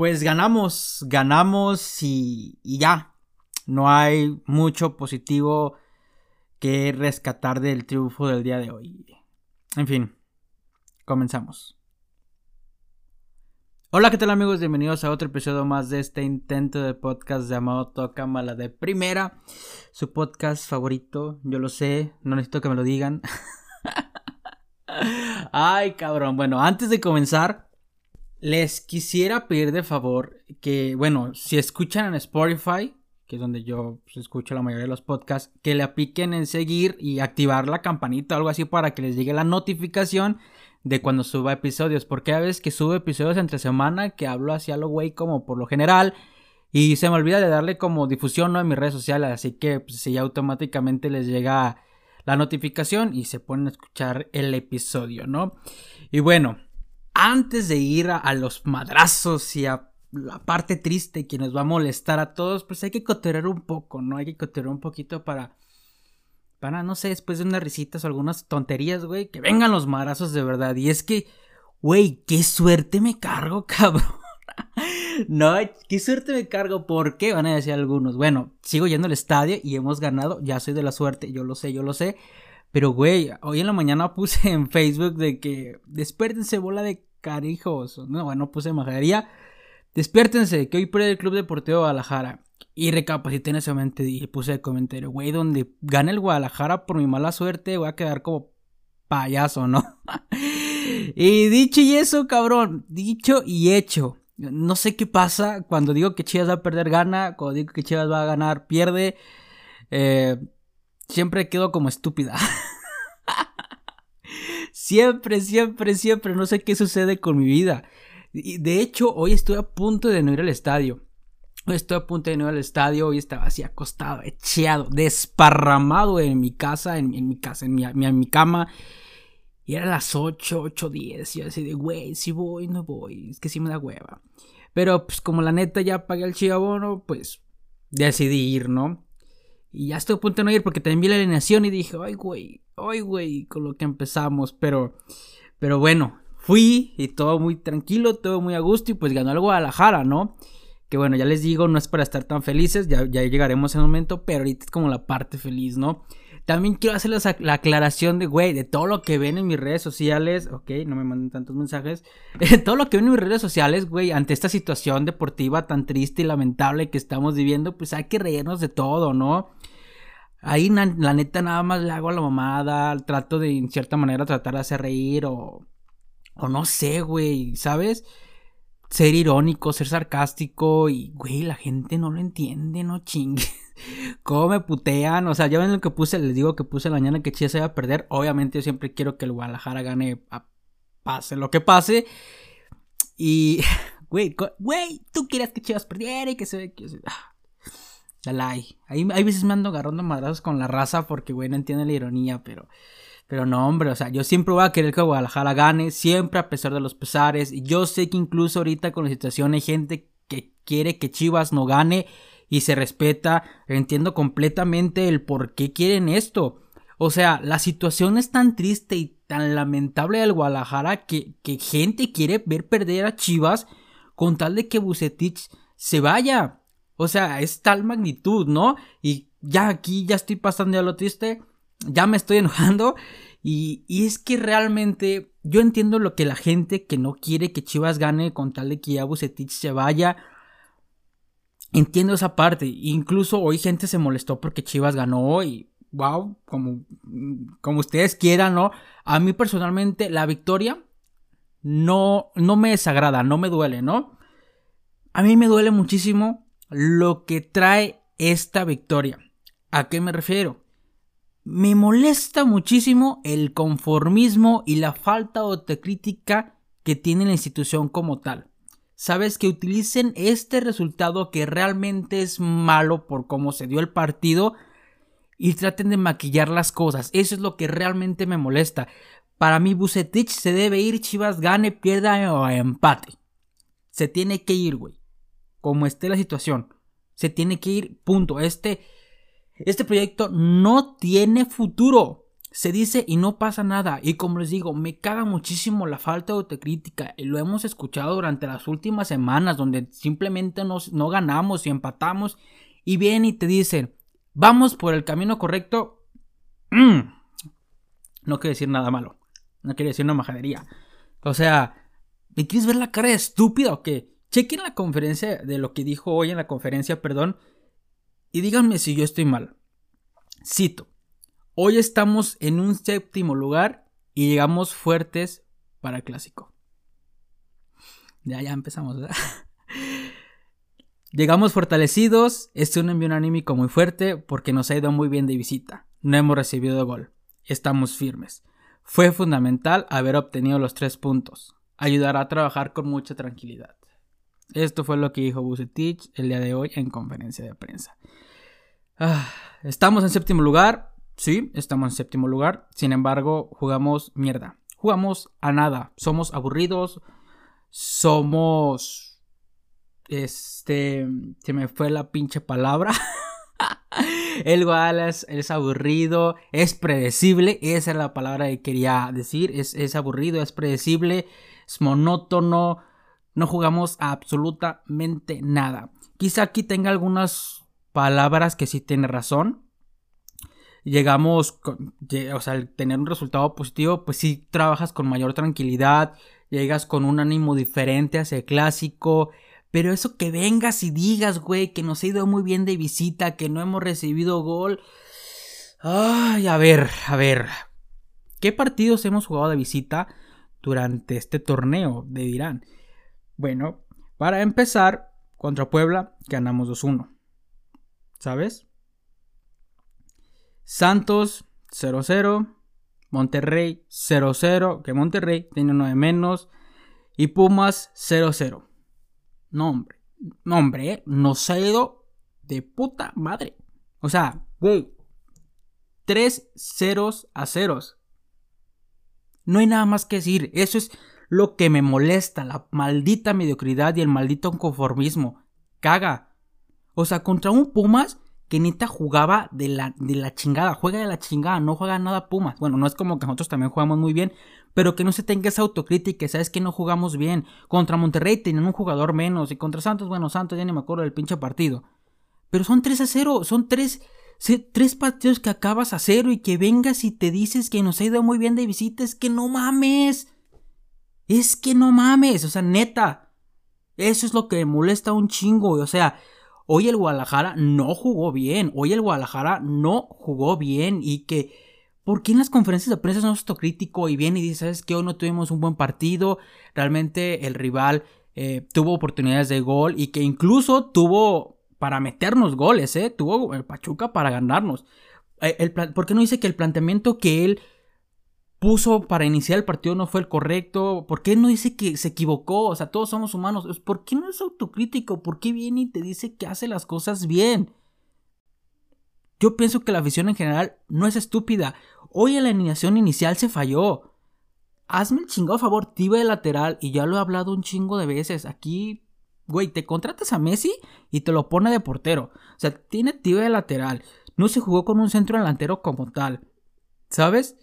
Pues ganamos, ganamos y, ya. No hay mucho positivo que rescatar del triunfo del día de hoy. En fin, comenzamos. Hola, ¿qué tal amigos? Bienvenidos a otro episodio más de este intento de podcast llamado Toca Mala de Primera. Su podcast favorito, yo lo sé, no necesito que me lo digan. Ay, cabrón. Bueno, antes de comenzar, les quisiera pedir de favor que, bueno, si escuchan en Spotify, que es donde yo pues, escucho la mayoría de los podcasts, que le apliquen en seguir y activar la campanita o algo así para que les llegue la notificación de cuando suba episodios. Porque a veces que subo episodios entre semana que hablo hacia lo güey como por lo general. Y se me olvida de darle como difusión ¿no? en mis redes sociales. Así que pues, si automáticamente les llega la notificación y se ponen a escuchar el episodio, ¿no? Y bueno, antes de ir a, los madrazos y a la parte triste que nos va a molestar a todos, pues hay que coterar un poco, ¿no? Hay que coterar un poquito para para, no sé, después de unas risitas o algunas tonterías, güey, que vengan los marazos de verdad. Y es que, güey, qué suerte me cargo, cabrón. no, qué suerte me cargo. ¿Por qué? Van a decir algunos. Bueno, sigo yendo al estadio y hemos ganado. Ya soy de la suerte, yo lo sé, yo lo sé. Pero, güey, hoy en la mañana puse en Facebook de que despiértense, bola de carijos. No, bueno, puse majadería. Despiértense, que hoy pierde el Club Deportivo Guadalajara. Y recapacité en ese momento y puse el comentario, güey, donde gane el Guadalajara por mi mala suerte, voy a quedar como payaso, ¿no? y dicho y eso, cabrón, dicho y hecho. No sé qué pasa cuando digo que Chivas va a perder gana, cuando digo que Chivas va a ganar pierde. Eh, siempre quedo como estúpida. siempre, siempre, siempre. No sé qué sucede con mi vida. De hecho, hoy estoy a punto de no ir al estadio. Estoy a punto de ir al estadio y estaba así acostado, echeado, desparramado en mi casa, en, mi casa, en mi, en mi, cama. Y era las 8, 8, 10. Y yo así de, güey, si voy, no voy. Es que sí me da hueva. Pero pues como la neta ya pagué el chivabono, pues decidí ir, ¿no? Y ya estoy a punto de no ir porque también vi la alineación y dije, ay, güey, ay, güey, con lo que empezamos. Pero, pero bueno, fui y todo muy tranquilo, todo muy a gusto y pues ganó el Guadalajara, ¿no? Que bueno, ya les digo, no es para estar tan felices, ya, ya llegaremos en un momento, pero ahorita es como la parte feliz, ¿no? También quiero hacerles la aclaración de, güey, de todo lo que ven en mis redes sociales, ok, no me manden tantos mensajes, todo lo que ven en mis redes sociales, güey, ante esta situación deportiva tan triste y lamentable que estamos viviendo, pues hay que reírnos de todo, ¿no? Ahí la neta nada más le hago a la mamada, trato de en cierta manera tratar de hacer reír o, o no sé, güey, ¿sabes? ser irónico, ser sarcástico y, güey, la gente no lo entiende, no chingue. ¿Cómo me putean? O sea, ya ven lo que puse, les digo que puse la mañana que Chivas se va a perder. Obviamente yo siempre quiero que el Guadalajara gane, pase lo que pase. Y, güey, güey, tú quieres que Chivas perdiera y que se... Que ah, Ahí, hay veces me ando agarrando madrazos con la raza porque, güey, no entiende la ironía, pero... Pero no, hombre, o sea, yo siempre voy a querer que Guadalajara gane, siempre a pesar de los pesares. Y yo sé que incluso ahorita con la situación hay gente que quiere que Chivas no gane y se respeta. Entiendo completamente el por qué quieren esto. O sea, la situación es tan triste y tan lamentable del Guadalajara que, que gente quiere ver perder a Chivas con tal de que Bucetich se vaya. O sea, es tal magnitud, ¿no? Y ya aquí ya estoy pasando ya lo triste ya me estoy enojando. Y, y, es que realmente yo entiendo lo que la gente que no quiere que Chivas gane con tal de que ya Bucetich se vaya. Entiendo esa parte. Incluso hoy gente se molestó porque Chivas ganó y wow, como, como ustedes quieran, ¿no? A mí personalmente la victoria no, no me desagrada, no me duele, ¿no? A mí me duele muchísimo lo que trae esta victoria. ¿A qué me refiero? Me molesta muchísimo el conformismo y la falta de autocrítica que tiene la institución como tal. Sabes que utilicen este resultado que realmente es malo por cómo se dio el partido y traten de maquillar las cosas. Eso es lo que realmente me molesta. Para mí Bucetich se debe ir, Chivas gane, pierda o empate. Se tiene que ir, güey. Como esté la situación. Se tiene que ir, punto. Este este proyecto no tiene futuro. Se dice y no pasa nada. Y como les digo, me caga muchísimo la falta de autocrítica. Y lo hemos escuchado durante las últimas semanas, donde simplemente nos, no ganamos y empatamos. Y vienen y te dicen, vamos por el camino correcto. Mm. No quiere decir nada malo. No quiere decir una majadería. O sea, ¿me quieres ver la cara de estúpida o qué? Chequen la conferencia de lo que dijo hoy en la conferencia, perdón. Y díganme si yo estoy mal. Cito. Hoy estamos en un séptimo lugar y llegamos fuertes para el clásico. Ya, ya empezamos. Llegamos fortalecidos, es un envío anímico muy fuerte porque nos ha ido muy bien de visita. No hemos recibido gol. Estamos firmes. Fue fundamental haber obtenido los tres puntos. Ayudará a trabajar con mucha tranquilidad. Esto fue lo que dijo Bucetich el día de hoy en conferencia de prensa. Ah, estamos en séptimo lugar. Sí, estamos en séptimo lugar. Sin embargo, jugamos mierda. Jugamos a nada. Somos aburridos. Somos este, se me fue la pinche palabra. El Wallace es aburrido, es predecible, esa es la palabra que quería decir, es, es aburrido, es predecible, es monótono, no jugamos absolutamente nada. Quizá aquí tenga algunas palabras que sí tiene razón. Llegamos, con, o sea, al tener un resultado positivo, pues sí trabajas con mayor tranquilidad, llegas con un ánimo diferente hacia el clásico, pero eso que vengas y digas, güey, que nos ha ido muy bien de visita, que no hemos recibido gol. Ay, a ver, a ver. ¿Qué partidos hemos jugado de visita durante este torneo de Irán? Bueno, para empezar, contra Puebla ganamos 2-1. ¿Sabes? Santos 0-0. Monterrey 0-0. Que Monterrey tiene uno de menos. Y Pumas 0-0. No, hombre. No, hombre, ¿eh? nos ha ido de puta madre. O sea, güey. Tres ceros a ceros. No hay nada más que decir. Eso es lo que me molesta. La maldita mediocridad y el maldito conformismo. Caga. O sea, contra un Pumas que neta jugaba de la, de la chingada. Juega de la chingada. No juega nada Pumas. Bueno, no es como que nosotros también jugamos muy bien pero que no se tenga esa autocrítica, sabes que no jugamos bien. Contra Monterrey tenían un jugador menos y contra Santos, bueno, Santos ya ni me acuerdo del pinche partido. Pero son 3 a 0, son 3, tres partidos que acabas a cero y que vengas y te dices que nos ha ido muy bien de visita, es que no mames. Es que no mames, o sea, neta. Eso es lo que me molesta un chingo, o sea, hoy el Guadalajara no jugó bien, hoy el Guadalajara no jugó bien y que ¿Por qué en las conferencias de prensa no es autocrítico y viene y dice, sabes que hoy no tuvimos un buen partido? Realmente el rival eh, tuvo oportunidades de gol y que incluso tuvo para meternos goles, ¿eh? Tuvo el Pachuca para ganarnos. Eh, ¿Por qué no dice que el planteamiento que él puso para iniciar el partido no fue el correcto? ¿Por qué no dice que se equivocó? O sea, todos somos humanos. ¿Por qué no es autocrítico? ¿Por qué viene y te dice que hace las cosas bien? Yo pienso que la afición en general no es estúpida. Hoy en la alineación inicial se falló. Hazme el chingado favor, tiba de lateral. Y ya lo he hablado un chingo de veces. Aquí, güey, te contratas a Messi y te lo pone de portero. O sea, tiene tiba de lateral. No se jugó con un centro delantero como tal. ¿Sabes?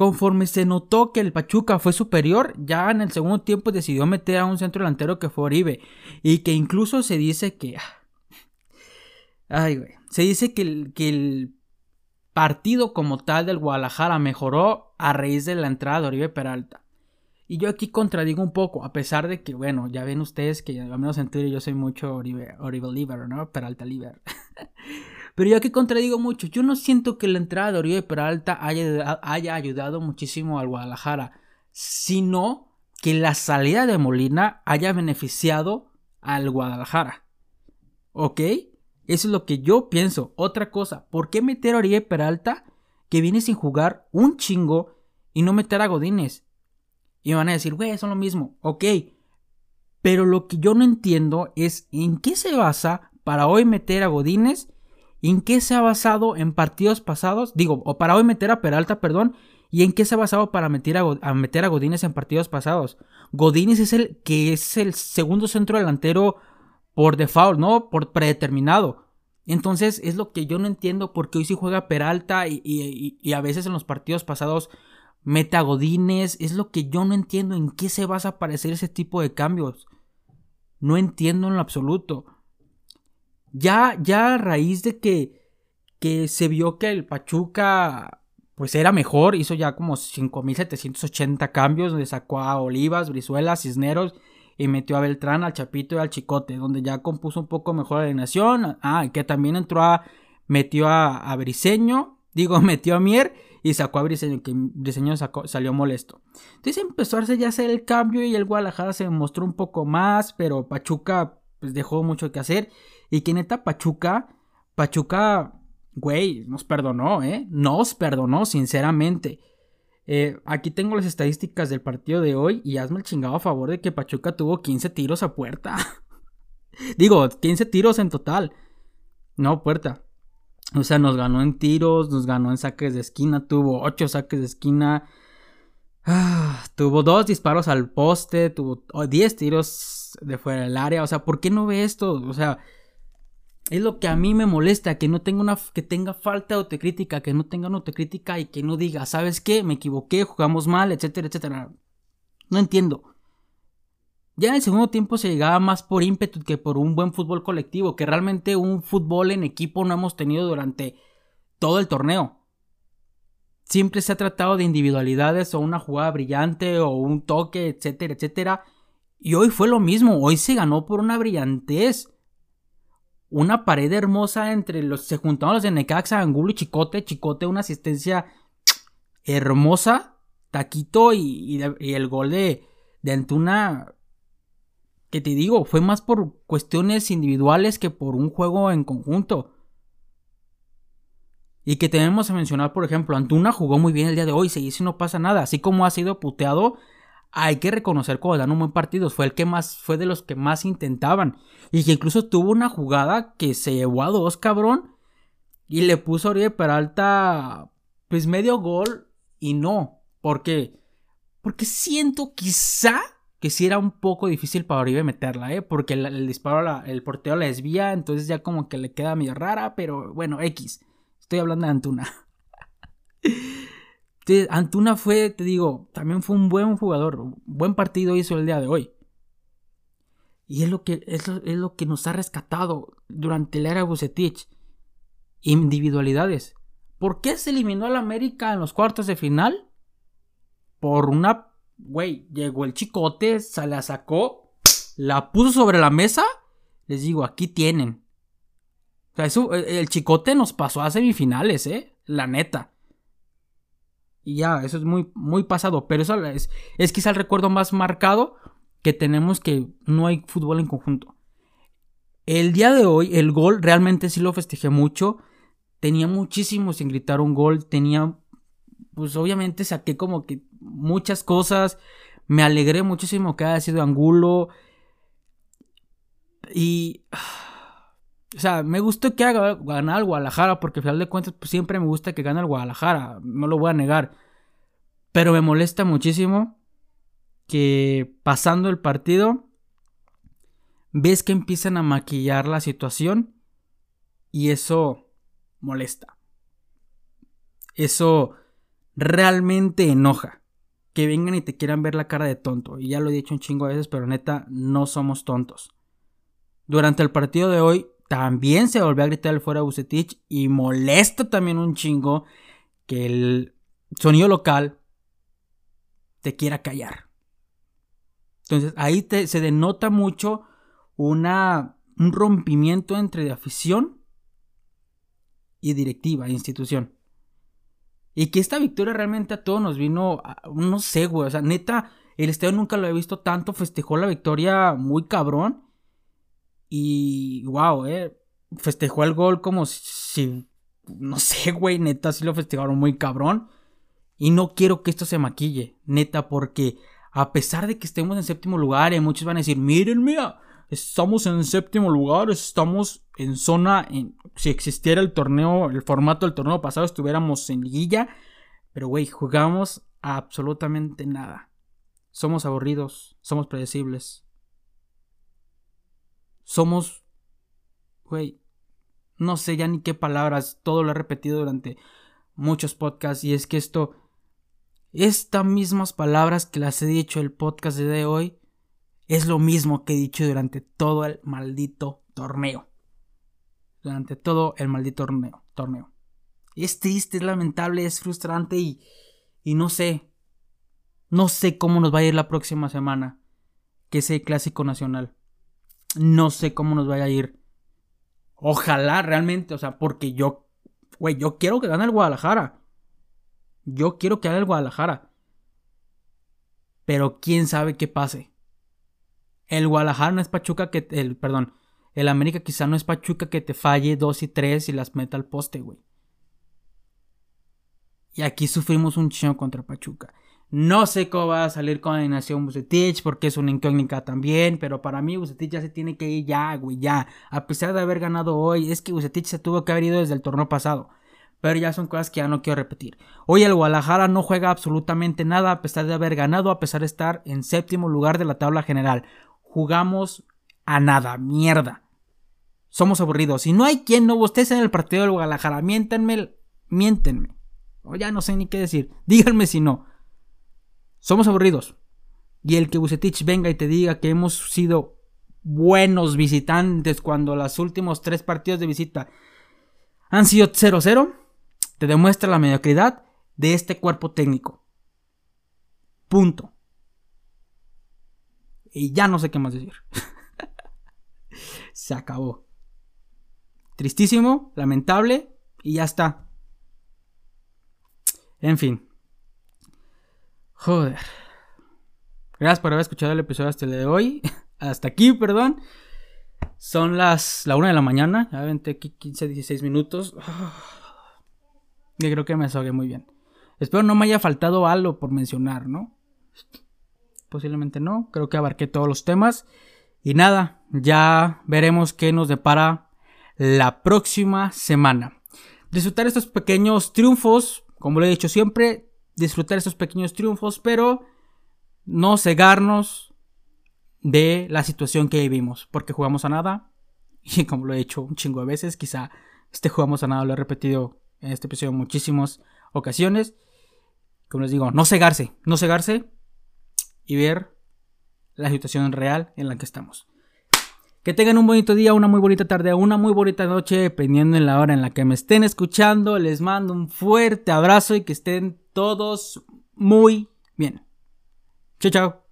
Conforme se notó que el Pachuca fue superior, ya en el segundo tiempo decidió meter a un centro delantero que fue Oribe. Y que incluso se dice que. Ay, güey. Se dice que el, que el partido como tal del Guadalajara mejoró a raíz de la entrada de Oribe Peralta. Y yo aquí contradigo un poco, a pesar de que, bueno, ya ven ustedes que al menos en Twitter yo soy mucho Oribe, Oribe Liver, ¿no? Peralta Liver. Pero yo aquí contradigo mucho. Yo no siento que la entrada de Oribe Peralta haya, haya ayudado muchísimo al Guadalajara, sino que la salida de Molina haya beneficiado al Guadalajara. ¿Ok? Eso es lo que yo pienso. Otra cosa, ¿por qué meter a Oribe Peralta que viene sin jugar un chingo y no meter a Godínez? Y van a decir, güey, son lo mismo. Ok. Pero lo que yo no entiendo es en qué se basa para hoy meter a Godínez en qué se ha basado en partidos pasados. Digo, o para hoy meter a Peralta, perdón. ¿Y en qué se ha basado para meter a, a meter a Godínez en partidos pasados? Godínez es el que es el segundo centro delantero por default, ¿no? Por predeterminado. Entonces es lo que yo no entiendo porque hoy sí juega Peralta y, y, a veces en los partidos pasados mete a Godínez. Es lo que yo no entiendo en qué se basa para hacer ese tipo de cambios. No entiendo en lo absoluto. Ya, ya a raíz de que, que se vio que el Pachuca pues era mejor, hizo ya como 5.780 cambios, donde sacó a Olivas, Brizuela, Cisneros y metió a Beltrán, al Chapito y al Chicote, donde ya compuso un poco mejor la alineación. Ah, que también entró a, metió a, a Briseño, digo, metió a Mier y sacó a Briseño, que Briseño salió molesto. Entonces empezó a hacer ya hacer el cambio y el Guadalajara se mostró un poco más, pero Pachuca pues dejó mucho que hacer. Y que neta Pachuca, Pachuca, güey, nos perdonó, ¿eh? Nos perdonó, sinceramente. Eh, aquí tengo las estadísticas del partido de hoy y hazme el chingado a favor de que Pachuca tuvo 15 tiros a puerta. Digo, 15 tiros en total. No, puerta. O sea, nos ganó en tiros, nos ganó en saques de esquina, tuvo 8 saques de esquina. Ah, tuvo dos disparos al poste, tuvo 10 tiros de fuera del área. O sea, ¿por qué no ve esto? O sea, es lo que a mí me molesta, que no tenga una que tenga falta de autocrítica, que no tenga una autocrítica y que no diga, ¿sabes qué? Me equivoqué, jugamos mal, etcétera, etcétera. No entiendo. Ya en el segundo tiempo se llegaba más por ímpetu que por un buen fútbol colectivo, que realmente un fútbol en equipo no hemos tenido durante todo el torneo. Siempre se ha tratado de individualidades o una jugada brillante o un toque, etcétera, etcétera. Y hoy fue lo mismo, hoy se ganó por una brillantez. Una pared hermosa entre los. Se juntaron los de Necaxa, Angulo y Chicote. Chicote, una asistencia hermosa. Taquito y, el gol de, de Antuna que te digo, fue más por cuestiones individuales que por un juego en conjunto. Y que tenemos que mencionar, por ejemplo, Antuna jugó muy bien el día de hoy, se dice no pasa nada, así como ha sido puteado, hay que reconocer cuando dan un buen partido, fue el que más, fue de los que más intentaban, y que incluso tuvo una jugada que se llevó a dos, cabrón, y le puso a Oribe Peralta, pues medio gol, y no, ¿por qué? Porque siento quizá que sí era un poco difícil para Oribe meterla, ¿eh? Porque el, disparo, el porteo la desvía, entonces ya como que le queda medio rara, pero bueno, X. Estoy hablando de Antuna. Antuna fue, te digo, también fue un buen jugador, buen partido hizo el día de hoy. Y es lo que, es lo, que nos ha rescatado durante la era Bucetich. Individualidades. ¿Por qué se eliminó al América en los cuartos de final? Por una güey, llegó el chicote, se la sacó, la puso sobre la mesa. Les digo, aquí tienen. O sea, eso, el chicote nos pasó a semifinales, ¿eh? La neta. Y ya, eso es muy, muy pasado. Pero eso es, es quizá el recuerdo más marcado que tenemos que no hay fútbol en conjunto. El día de hoy, el gol realmente sí lo festejé mucho. Tenía muchísimo sin gritar un gol. Tenía, pues obviamente saqué como que muchas cosas. Me alegré muchísimo que haya sido Angulo. Y. O sea, me gustó que haga ganar al Guadalajara, porque al final de cuentas pues, siempre me gusta que gane el Guadalajara, no lo voy a negar. Pero me molesta muchísimo que pasando el partido, ves que empiezan a maquillar la situación y eso molesta. Eso realmente enoja que vengan y te quieran ver la cara de tonto. Y ya lo he dicho un chingo de veces, pero neta, no somos tontos. Durante el partido de hoy también se volvió a gritar el fuera Bucetich y molesta también un chingo que el sonido local te quiera callar. Entonces ahí se denota mucho una, un rompimiento entre afición y directiva, institución. Y que esta victoria realmente a todos nos vino, no sé, güey, o sea, neta, el estadio nunca lo he visto tanto, festejó la victoria muy cabrón. Y, wow, eh, festejó el gol como si, no sé, güey, neta, sí lo festejaron muy cabrón. Y no quiero que esto se maquille, neta, porque a pesar de que estemos en séptimo lugar, y muchos van a decir, mírenme, estamos en séptimo lugar, estamos en zona, en, si existiera el torneo, el formato del torneo pasado, estuviéramos en liguilla, pero güey, jugamos absolutamente nada. Somos aburridos, somos predecibles. Somos, güey, no sé ya ni qué palabras, todo lo he repetido durante muchos podcasts y es que esto, estas mismas palabras que las he dicho el podcast de hoy, es lo mismo que he dicho durante todo el maldito torneo. Durante todo el maldito torneo. torneo. Es triste, es lamentable, es frustrante y, y no sé. No sé cómo nos va a ir la próxima semana. Que es el clásico nacional. No sé cómo nos vaya a ir. Ojalá realmente, o sea, porque yo, güey, yo quiero que gane el Guadalajara. Yo quiero que gane el Guadalajara. Pero quién sabe qué pase. El Guadalajara no es Pachuca que, el, perdón, el América quizá no es Pachuca que te falle dos y tres y las meta al poste, güey. Y aquí sufrimos un chingo contra Pachuca. No sé cómo va a salir con la alineación Bucetich, porque es una incógnita también, pero para mí Bucetich ya se tiene que ir ya, güey, ya. A pesar de haber ganado hoy, es que Bucetich se tuvo que haber ido desde el torneo pasado. Pero ya son cosas que ya no quiero repetir. Hoy el Guadalajara no juega absolutamente nada a pesar de haber ganado, a pesar de estar en séptimo lugar de la tabla general. Jugamos a nada, mierda. Somos aburridos. Si no hay quien no estés en el partido del Guadalajara, miéntenme, miéntenme. O ya no sé ni qué decir. Díganme si no. Somos aburridos. Y el que Bucetich venga y te diga que hemos sido buenos visitantes cuando los últimos tres partidos de visita han sido 0-0, te demuestra la mediocridad de este cuerpo técnico. Punto. Y ya no sé qué más decir. Se acabó. Tristísimo, lamentable y ya está. En fin. Joder. Gracias por haber escuchado el episodio hasta el de hoy. Hasta aquí, perdón. Son las la una de la mañana. Ya venté aquí 15, 16 minutos. Y creo que me desahogué muy bien. Espero no me haya faltado algo por mencionar, ¿no? Posiblemente no. Creo que abarqué todos los temas. Y nada, ya veremos qué nos depara la próxima semana. Disfrutar estos pequeños triunfos, como lo he dicho siempre, disfrutar estos pequeños triunfos, pero no cegarnos de la situación que vivimos, porque jugamos a nada, y como lo he hecho un chingo de veces, quizá este jugamos a nada lo he repetido en este episodio muchísimas ocasiones. Como les digo, no cegarse, no cegarse y ver la situación real en la que estamos. Que tengan un bonito día, una muy bonita tarde, una muy bonita noche, dependiendo en la hora en la que me estén escuchando. Les mando un fuerte abrazo y que estén todos muy bien. Chao, chao.